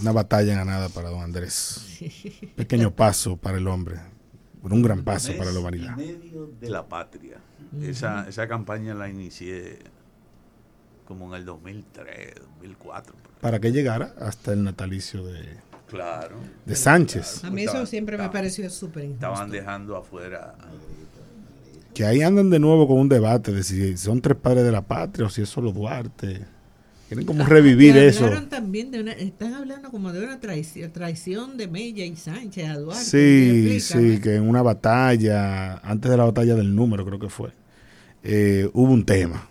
una batalla ganada para don Andrés. Pequeño paso para el hombre, un gran paso para la humanidad. En medio de la patria. esa, esa campaña la inicié como en el 2003, 2004. Para que llegara hasta el natalicio de, claro, de Sánchez. A mí eso siempre me pareció súper Estaban dejando afuera. Que ahí andan de nuevo con un debate de si son tres padres de la patria o si es solo Duarte. Quieren como revivir eso. También de están hablando como de una traición, traición de Mella y Sánchez a Duarte. Sí, sí, que en una batalla, antes de la batalla del número creo que fue, eh, hubo un tema.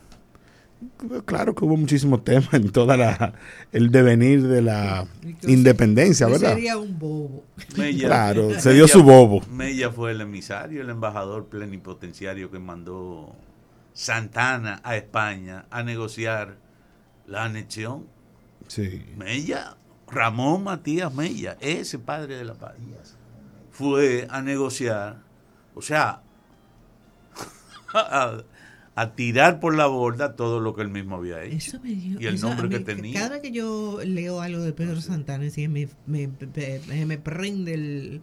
Claro que hubo muchísimos temas en toda la el devenir de la independencia, ¿verdad? Sería un bobo. claro, se dio su bobo. Mella fue el emisario, el embajador plenipotenciario que mandó Santana a España a negociar la anexión. Sí. Mella, Ramón Matías Mella, ese padre de la paz, fue a negociar, o sea, a, tirar por la borda todo lo que él mismo había hecho. y el nombre que tenía. Cada vez que yo leo algo de Pedro Santana, me, me, me, prende el,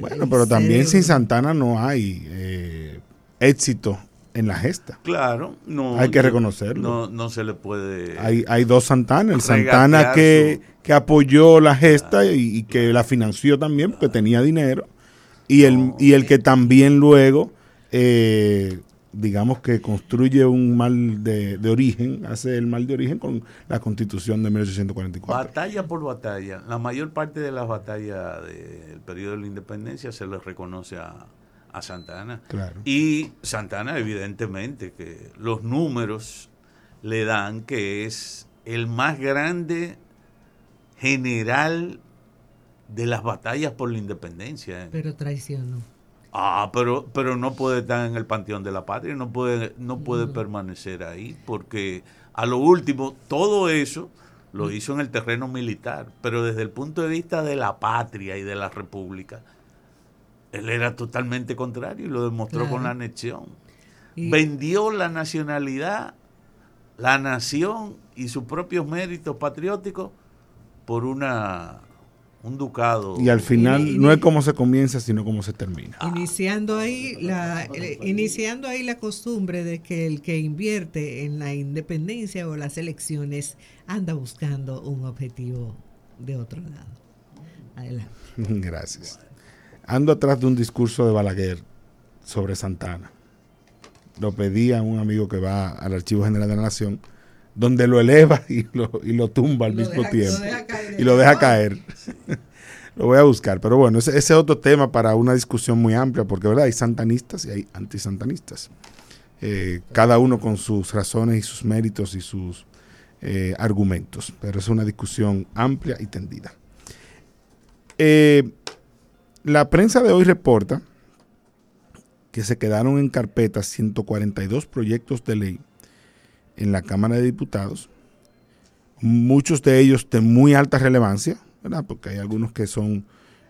bueno, pero también sin Santana no hay eh, éxito en la gesta. Claro, no. Hay que reconocerlo. No, no se le puede. Hay, hay dos Santana. El Santana que, que, apoyó la gesta y, que la financió también porque tenía dinero. Y el, y el que también luego, eh, digamos que construye un mal de, de, origen, hace el mal de origen con la constitución de 1844. Batalla por batalla. La mayor parte de las batallas del periodo de la independencia se les reconoce a a Santana. Y Santana, evidentemente, que los números le dan que es el más grande general de las batallas por la independencia. Pero traicionó. Ah, pero, pero no puede estar en el panteón de la patria, no puede, no puede permanecer ahí, porque a lo último, todo eso lo hizo en el terreno militar, pero desde el punto de vista de la patria y de la república, él era totalmente contrario y lo demostró con la anexión. Vendió la nacionalidad, la nación y sus propios méritos patrióticos por una un ducado. Y al final no es como se comienza, sino como se termina. Iniciando ahí la eh, iniciando ahí la costumbre de que el que invierte en la independencia o las elecciones anda buscando un objetivo de otro lado. Adelante. Gracias ando atrás de un discurso de Balaguer sobre Santana. Lo pedí a un amigo que va al Archivo General de la Nación, donde lo eleva y lo, y lo tumba al mismo tiempo. y lo deja caer. lo voy a buscar. Pero bueno, ese, es otro tema para una discusión muy amplia, porque ¿verdad? hay santanistas y hay antisantanistas. Eh, cada uno con sus razones y sus méritos y sus eh, argumentos. Pero es una discusión amplia y tendida. Eh, la prensa de hoy reporta que se quedaron en carpeta 142 proyectos de ley en la Cámara de Diputados, muchos de ellos de muy alta relevancia, ¿verdad? porque hay algunos que son,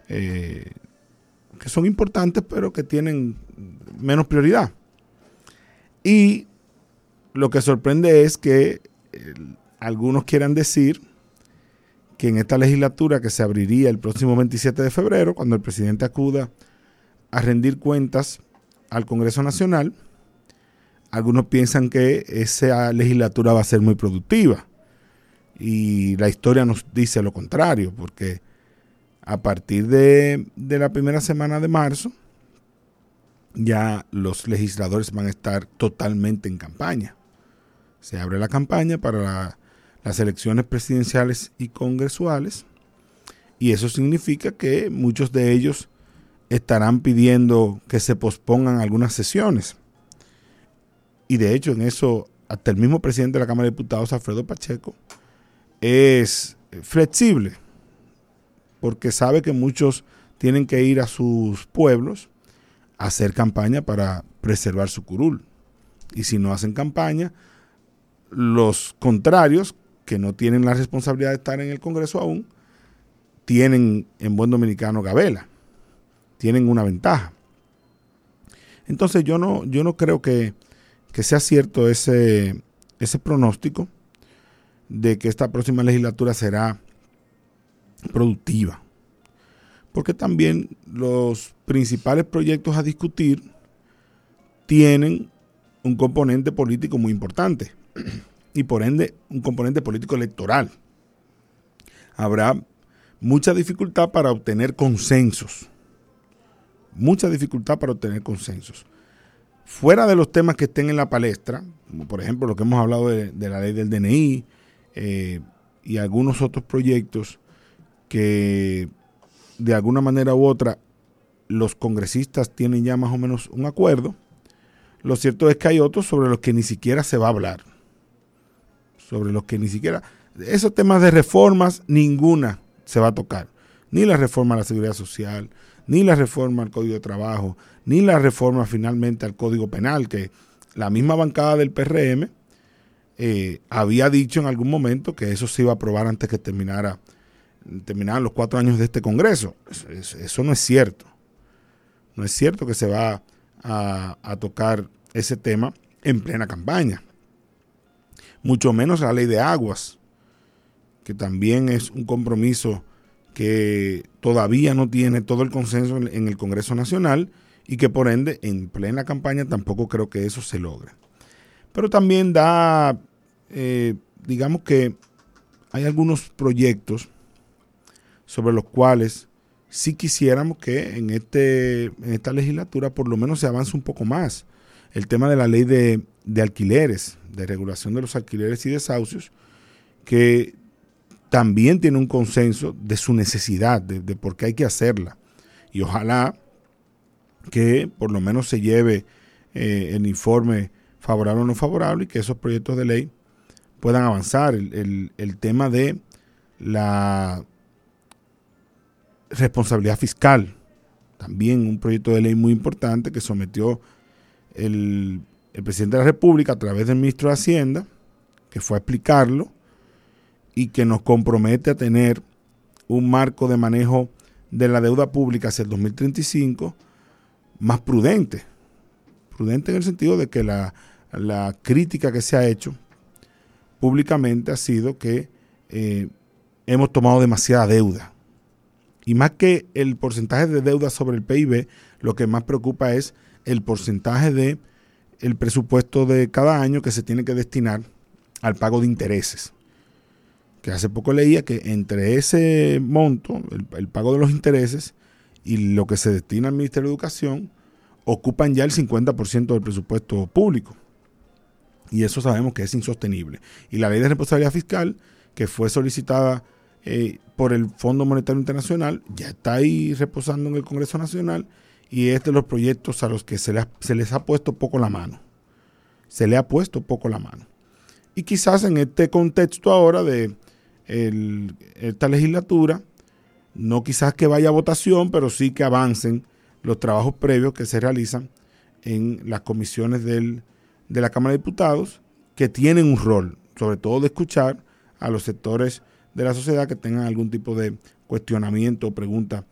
eh, que son importantes, pero que tienen menos prioridad. Y lo que sorprende es que eh, algunos quieran decir que en esta legislatura que se abriría el próximo 27 de febrero, cuando el presidente acuda a rendir cuentas al Congreso Nacional, algunos piensan que esa legislatura va a ser muy productiva. Y la historia nos dice lo contrario, porque a partir de, de la primera semana de marzo, ya los legisladores van a estar totalmente en campaña. Se abre la campaña para la las elecciones presidenciales y congresuales. Y eso significa que muchos de ellos estarán pidiendo que se pospongan algunas sesiones. Y de hecho, en eso, hasta el mismo presidente de la Cámara de Diputados, Alfredo Pacheco, es flexible, porque sabe que muchos tienen que ir a sus pueblos a hacer campaña para preservar su curul. Y si no hacen campaña, los contrarios, que no tienen la responsabilidad de estar en el Congreso aún, tienen en buen dominicano gabela, tienen una ventaja. Entonces yo no, yo no creo que, sea cierto ese, ese pronóstico de que esta próxima legislatura será productiva. Porque también los principales proyectos a discutir tienen un componente político muy importante y por ende un componente político electoral. Habrá mucha dificultad para obtener consensos. Mucha dificultad para obtener consensos. Fuera de los temas que estén en la palestra, como por ejemplo lo que hemos hablado de, la ley del DNI eh, y algunos otros proyectos que de alguna manera u otra los congresistas tienen ya más o menos un acuerdo, lo cierto es que hay otros sobre los que ni siquiera se va a hablar. Sobre los que ni siquiera... Esos temas de reformas, ninguna se va a tocar. Ni la reforma a la seguridad social, ni la reforma al Código de Trabajo, ni la reforma finalmente al Código Penal, que la misma bancada del PRM eh, había dicho en algún momento que eso se iba a aprobar antes que terminara terminaran los cuatro años de este Congreso. Eso, no es cierto. No es cierto que se va a, tocar ese tema en plena campaña. Mucho menos la ley de aguas, que también es un compromiso que todavía no tiene todo el consenso en, el Congreso Nacional y que por ende en plena campaña tampoco creo que eso se logre. Pero también da, eh, digamos que hay algunos proyectos sobre los cuales sí quisiéramos que en, este, en esta legislatura por lo menos se avance un poco más. El tema de la ley de, alquileres, de regulación de los alquileres y desahucios, que también tiene un consenso de su necesidad, de, por qué hay que hacerla. Y ojalá que por lo menos se lleve eh, el informe favorable o no favorable y que esos proyectos de ley puedan avanzar. el tema de la responsabilidad fiscal, también un proyecto de ley muy importante que sometió el, presidente de la República a través del ministro de Hacienda, que fue a explicarlo y que nos compromete a tener un marco de manejo de la deuda pública hacia el 2035 más prudente. Prudente en el sentido de que la, crítica que se ha hecho públicamente ha sido que eh, hemos tomado demasiada deuda y más que el porcentaje de deuda sobre el PIB, lo que más preocupa es el porcentaje de el presupuesto de cada año que se tiene que destinar al pago de intereses. Que hace poco leía que entre ese monto, el, pago de los intereses y lo que se destina al Ministerio de Educación, ocupan ya el 50% del presupuesto público. Y eso sabemos que es insostenible. Y la ley de responsabilidad fiscal, que fue solicitada eh, por el Fondo Monetario Internacional, ya está ahí reposando en el Congreso Nacional y es de los proyectos a los que se, les ha puesto poco la mano. Se le ha puesto poco la mano. Y quizás en este contexto ahora de esta legislatura, no quizás que vaya a votación, pero sí que avancen los trabajos previos que se realizan en las comisiones del, de la Cámara de Diputados, que tienen un rol, sobre todo de escuchar a los sectores de la sociedad que tengan algún tipo de cuestionamiento o pregunta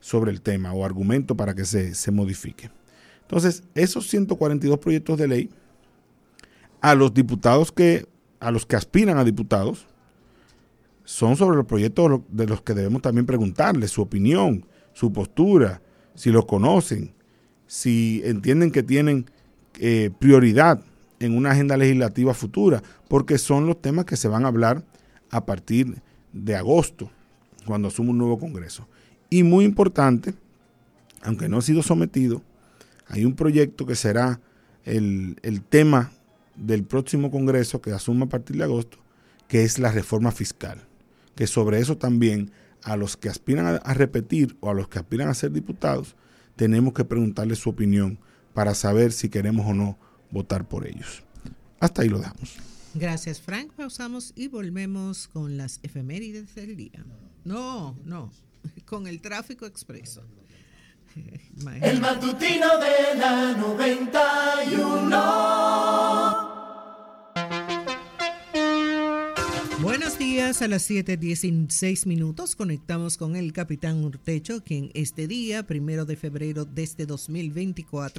sobre el tema o argumento para que se, se modifique. Entonces, esos 142 proyectos de ley, a los diputados que, a los que aspiran a diputados, son sobre los proyectos de los que debemos también preguntarles su opinión, su postura, si los conocen, si entienden que tienen eh, prioridad en una agenda legislativa futura, porque son los temas que se van a hablar a partir de agosto, cuando asume un nuevo Congreso. Y muy importante, aunque no ha sido sometido, hay un proyecto que será el, tema del próximo Congreso que asume a partir de agosto, que es la reforma fiscal. Que sobre eso también a los que aspiran a, repetir o a los que aspiran a ser diputados, tenemos que preguntarles su opinión para saber si queremos o no votar por ellos. Hasta ahí lo dejamos. Gracias, Frank. Pausamos y volvemos con las efemérides del día. No, no, con el tráfico expreso. El matutino de la 91. Buenos días, a las 7.16 minutos conectamos con el capitán Urtecho, quien este día, primero de febrero de este 2024,